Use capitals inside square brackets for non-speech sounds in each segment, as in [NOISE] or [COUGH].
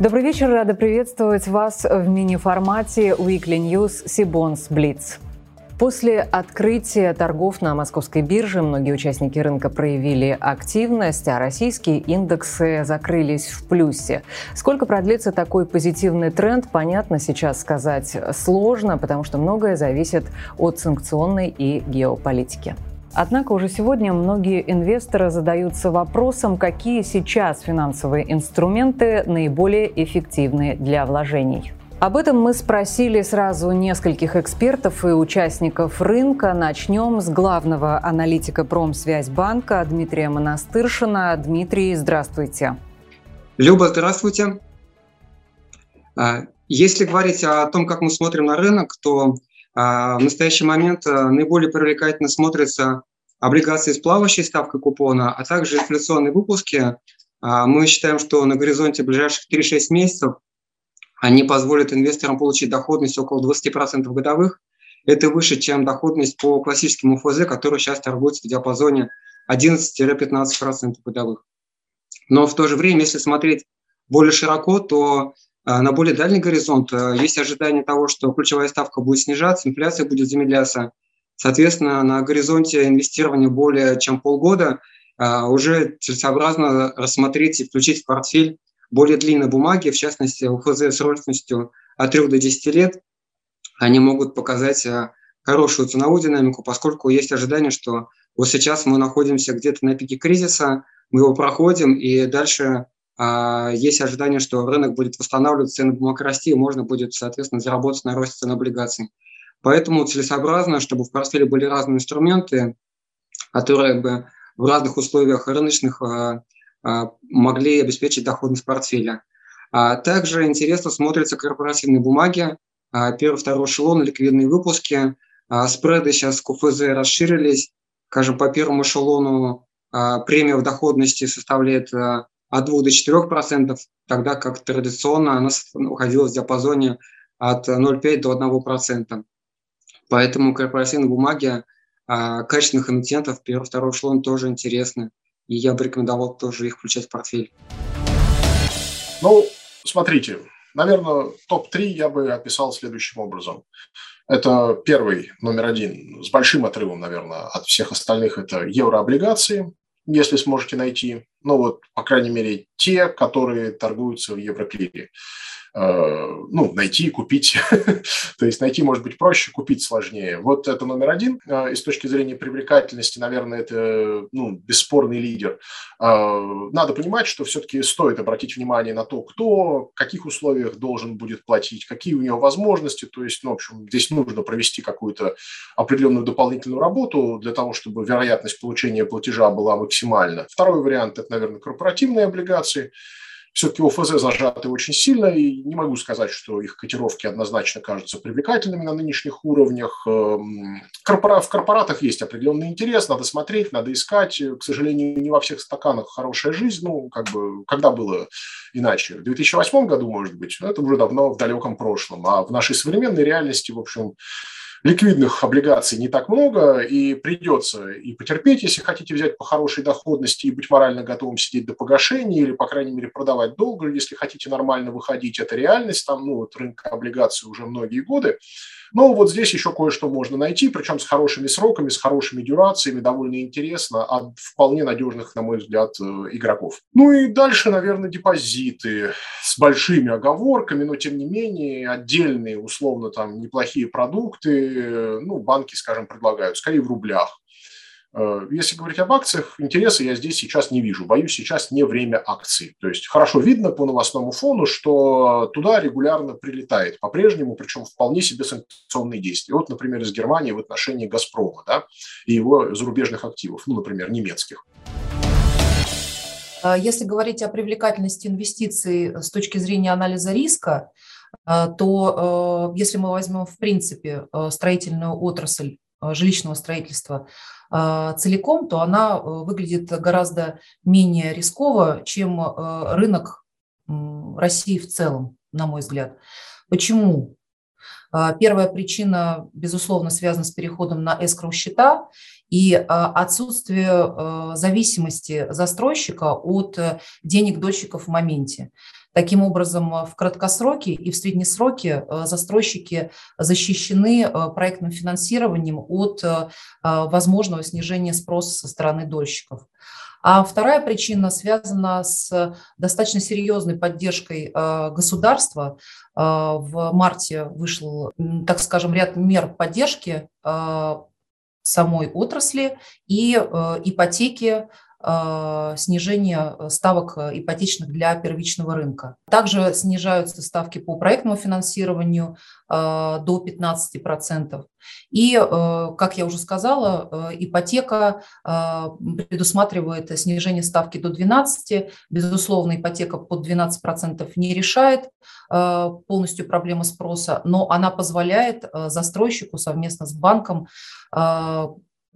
Добрый вечер, рада приветствовать вас в мини-формате Weekly News Сибонс Блиц. После открытия торгов на московской бирже многие участники рынка проявили активность, а российские индексы закрылись в плюсе. Сколько продлится такой позитивный тренд, понятно, сейчас сказать сложно, потому что многое зависит от санкционной и геополитики. Однако уже сегодня многие инвесторы задаются вопросом, какие сейчас финансовые инструменты наиболее эффективны для вложений. Об этом мы спросили сразу нескольких экспертов и участников рынка. Начнем с главного аналитика Промсвязьбанка Дмитрия Монастыршина. Дмитрий, здравствуйте. Люба, здравствуйте. А, если говорить о том, как мы смотрим на рынок, то в настоящий момент а, наиболее привлекательно смотрятся облигации с плавающей ставкой купона, а также инфляционные выпуски. А, мы считаем, что на горизонте ближайших 3-6 месяцев они позволят инвесторам получить доходность около 20% годовых. Это выше, чем доходность по классическому ФЗ, который сейчас торгуется в диапазоне 11-15% годовых. Но в то же время, если смотреть более широко, то а, на более дальний горизонт а, есть ожидание того, что ключевая ставка будет снижаться, инфляция будет замедляться, Соответственно, на горизонте инвестирования более чем полгода а, уже целесообразно рассмотреть и включить в портфель более длинные бумаги, в частности, УФЗ с рочностью от 3 до 10 лет. Они могут показать а, хорошую ценовую динамику, поскольку есть ожидание, что вот сейчас мы находимся где-то на пике кризиса, мы его проходим, и дальше а, есть ожидание, что рынок будет восстанавливаться, цены бумаг расти, и можно будет, соответственно, заработать на росте цен облигаций. Поэтому целесообразно, чтобы в портфеле были разные инструменты, которые бы в разных условиях рыночных а, а, могли обеспечить доходность портфеля. А также интересно смотрятся корпоративные бумаги, первый, второй эшелон, ликвидные выпуски. Спреды сейчас КФЗ расширились. Скажем, по первому эшелону премия в доходности составляет от 2 до 4 процентов, тогда как традиционно она находилась в диапазоне от 0,5 до 1 процента. Поэтому корпоративные бумаги а, качественных эмитентов первый, второй эшелон тоже интересны. И я бы рекомендовал тоже их включать в портфель. Ну, смотрите, наверное, топ-3 я бы описал следующим образом. Это первый, номер один, с большим отрывом, наверное, от всех остальных, это еврооблигации, если сможете найти. Ну вот, по крайней мере, те, которые торгуются в Евроклире. Э, ну, найти, купить. [LAUGHS] То есть найти может быть проще, купить сложнее. Вот это номер один. Э, и с точки зрения привлекательности, наверное, это ну, бесспорный лидер. Э, надо понимать, что все-таки стоит обратить внимание на то, кто в каких условиях должен будет платить, какие у него возможности. То есть, ну, в общем, здесь нужно провести какую-то определенную дополнительную работу для того, чтобы вероятность получения платежа была максимальна. Второй вариант – это, наверное, корпоративные облигации – все-таки ОФЗ зажаты очень сильно, и не могу сказать, что их котировки однозначно кажутся привлекательными на нынешних уровнях. Эм, в корпоратах есть определенный интерес, надо смотреть, надо искать. К сожалению, не во всех стаканах хорошая жизнь, ну, как бы, когда было иначе? В 2008 году, может быть, это уже давно в далеком прошлом. А в нашей современной реальности, в общем, ликвидных облигаций не так много, и придется и потерпеть, если хотите взять по хорошей доходности и быть морально готовым сидеть до погашения, или, по крайней мере, продавать долго, если хотите нормально выходить. Это реальность, там, ну, вот рынка облигаций уже многие годы. Но вот здесь еще кое-что можно найти, причем с хорошими сроками, с хорошими дюрациями, довольно интересно, от вполне надежных, на мой взгляд, э, игроков. Ну и дальше, наверное, депозиты с большими оговорками, но тем не менее отдельные, условно, там неплохие продукты, э, ну, банки, скажем, предлагают, скорее в рублях. Э, если говорить об акциях, интереса я здесь сейчас не вижу. Боюсь, сейчас не время акций. То есть хорошо видно по новостному фону, что туда регулярно прилетает по-прежнему, причем вполне себе санкционные действия. Вот, например, из Германии в отношении «Газпрома» да, и его зарубежных активов, ну, например, немецких. Э, если говорить о привлекательности инвестиций с точки зрения анализа риска, э, то если мы возьмем в принципе строительную отрасль жилищного строительства, целиком, то она э, выглядит гораздо менее рисково, чем э, рынок России в целом, на мой взгляд. Почему? А, первая причина, безусловно, связана с переходом на эскроу счета и а, отсутствие э, зависимости застройщика от денег дольщиков в моменте. Таким образом, в краткосроке и в среднесроке застройщики защищены проектным финансированием от возможного снижения спроса со стороны дольщиков. А вторая причина связана с достаточно серьезной поддержкой государства. В марте вышел, так скажем, ряд мер поддержки самой отрасли и ипотеки Э, снижение э, ставок э, ипотечных для первичного рынка. Также снижаются ставки по проектному финансированию до 15%. И, как я уже сказала, ипотека предусматривает снижение ставки до 12%. Безусловно, ипотека под 12% не решает полностью проблемы спроса, но она позволяет застройщику совместно с банком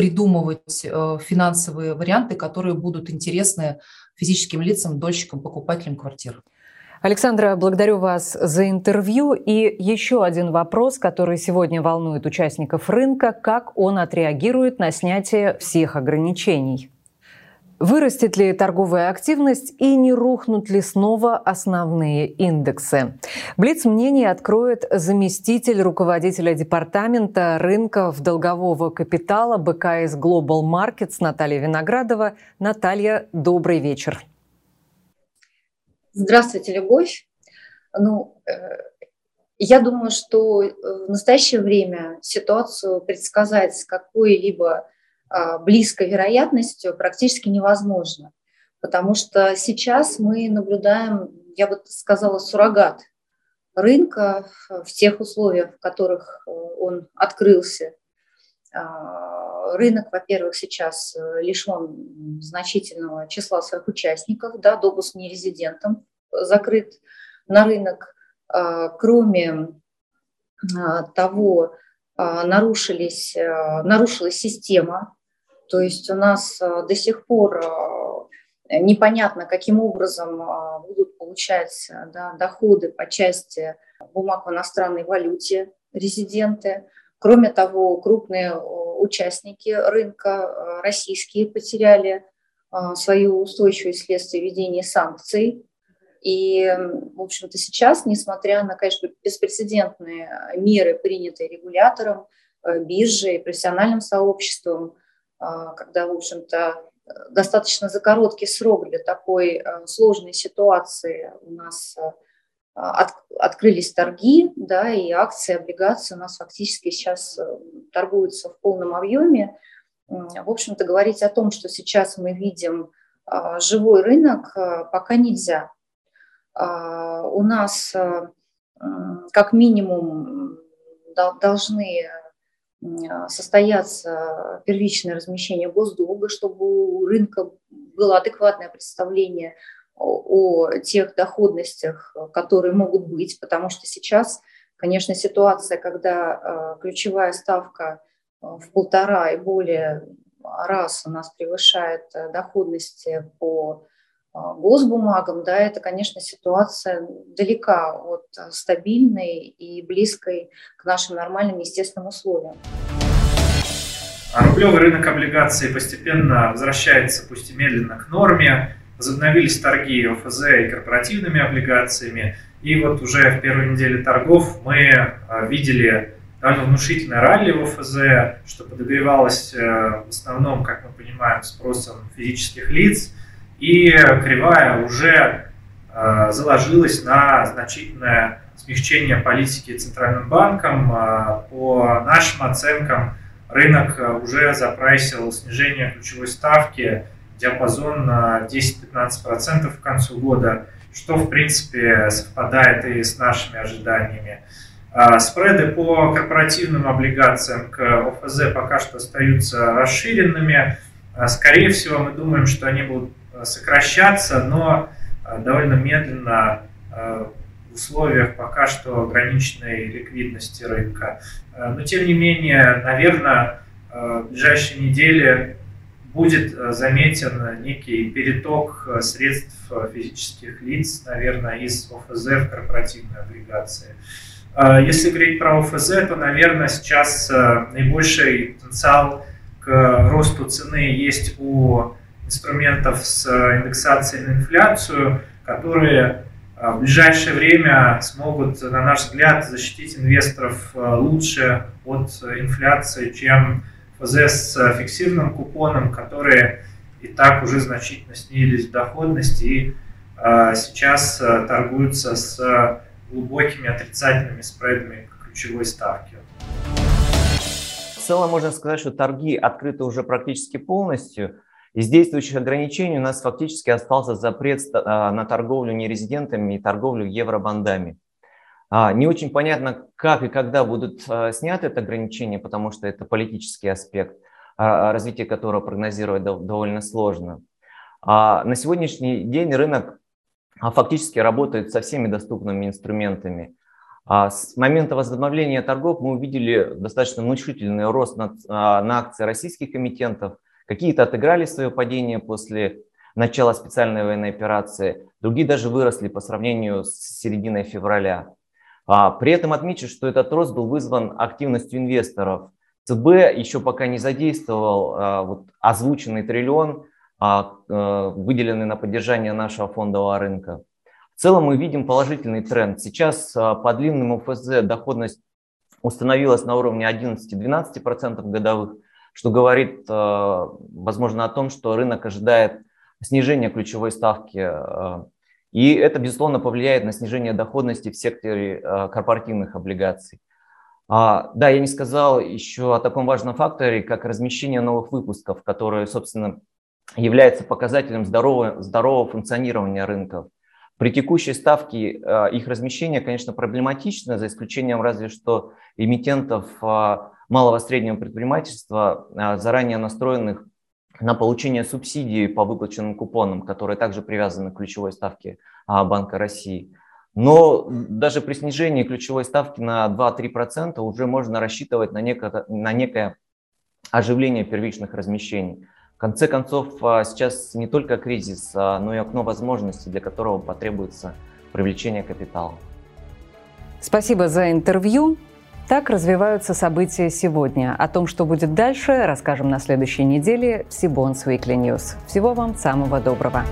придумывать э, финансовые варианты, которые будут интересны физическим лицам, дольщикам, покупателям квартир. Александра, благодарю вас за интервью. И еще один вопрос, который сегодня волнует участников рынка. Как он отреагирует на снятие всех ограничений? Вырастет ли торговая активность и не рухнут ли снова основные индексы? Блиц мнение откроет заместитель руководителя департамента рынков долгового капитала БКС Global Markets Наталья Виноградова. Наталья, добрый вечер. Здравствуйте, Любовь. Ну, э, я думаю, что в настоящее время ситуацию предсказать с какой-либо близкой вероятностью практически невозможно, потому что сейчас мы наблюдаем, я бы сказала, суррогат рынка в тех условиях, в которых э, он открылся. А, рынок, во-первых, сейчас э, лишен значительного числа своих участников, да, допуск нерезидентам закрыт на рынок. А, кроме того, нарушились, нарушилась система то есть у нас э, до сих пор э, непонятно, каким образом э, будут получать да, доходы по части бумаг в иностранной валюте резиденты. Кроме того, крупные участники рынка российские потеряли свою устойчивость вследствие введения санкций. И, в общем-то, сейчас, несмотря на, конечно, беспрецедентные меры, принятые регулятором, биржей, профессиональным сообществом, когда, в общем-то, достаточно за короткий срок для такой э, сложной ситуации у нас э, от, открылись торги, да, и акции, облигации у нас фактически сейчас э, торгуются в полном объеме. В общем-то, говорить о том, что сейчас мы видим живой рынок, пока нельзя. У нас как минимум должны а, состояться первичное размещение госдолга, чтобы у рынка было адекватное представление о, тех доходностях, которые могут быть, потому что сейчас, конечно, ситуация, когда а, ключевая ставка а, в полтора и более раз у нас превышает доходности по госбумагам, да, это, конечно, ситуация далека от стабильной и близкой к нашим нормальным естественным условиям. А рублевый рынок облигаций постепенно возвращается, пусть и медленно, к норме. Возобновились торги ОФЗ и корпоративными облигациями. И вот уже в первой неделе торгов мы а, видели довольно внушительное ралли в ОФЗ, что подогревалось э, в основном, как мы понимаем, спросом физических лиц – и кривая уже э, заложилась на значительное смягчение политики Центральным банком. Э, по нашим оценкам, рынок э, уже запрайсил снижение ключевой ставки диапазон на 10-15% к концу года, что в принципе совпадает и с нашими ожиданиями. Спреды по корпоративным облигациям к ОФЗ пока что остаются расширенными. Скорее всего, мы думаем, что они будут Э, сокращаться, но э, довольно медленно э, в условиях пока что ограниченной ликвидности рынка. Но тем не менее, наверное, в ближайшие недели будет заметен некий переток средств физических лиц, наверное, из ОФЗ в корпоративные облигации. Если говорить про ОФЗ, то, наверное, сейчас наибольший потенциал к росту цены есть у инструментов с э, индексацией на инфляцию, которые в ближайшее время смогут, на наш взгляд, защитить инвесторов лучше от инфляции, чем ФЗ с фиксированным купоном, которые и так уже значительно снизились в доходности и сейчас торгуются с глубокими отрицательными спредами ключевой ставки. В целом можно сказать, что торги открыты уже практически полностью. Из действующих ограничений у нас фактически остался запрет а, на торговлю нерезидентами и торговлю евробандами. А, не очень понятно, как и когда будут а, сняты это ограничение, потому что это политический аспект, развитие которого прогнозировать довольно сложно. На сегодняшний день рынок фактически работает со всеми доступными инструментами. С момента возобновления торгов мы увидели достаточно внушительный рост на, акции российских эмитентов – Какие-то отыграли свое падение после начала специальной военной операции, другие даже выросли по сравнению с серединой февраля. А, при этом отмечу, что этот рост был вызван активностью инвесторов. ЦБ еще пока не задействовал а, вот, озвученный триллион, а, выделенный на поддержание нашего фондового рынка. В целом мы видим положительный тренд. Сейчас по длинному УФЗ доходность установилась на уровне 11-12% годовых, что говорит, э, возможно, о том, что рынок ожидает снижения ключевой ставки. Э, и это, безусловно, повлияет на снижение доходности в секторе э, корпоративных облигаций. А, да, я не сказал еще о таком важном факторе, как размещение новых выпусков, которые, собственно, является показателем здорового, здорового функционирования рынков. При текущей ставке их размещение, конечно, проблематично, за исключением разве что эмитентов малого и среднего предпринимательства, а, заранее настроенных на получение субсидий по выплаченным купонам, которые также привязаны к ключевой ставке а, Банка России. Но даже при снижении ключевой ставки на 2-3% уже можно рассчитывать на некое, на некое оживление первичных размещений. В конце концов, а, сейчас не только кризис, но и окно возможностей, для которого потребуется привлечение капитала. Спасибо за интервью. Так развиваются события сегодня. О том, что будет дальше, расскажем на следующей неделе в Сибонс Weekly News. Всего вам самого доброго.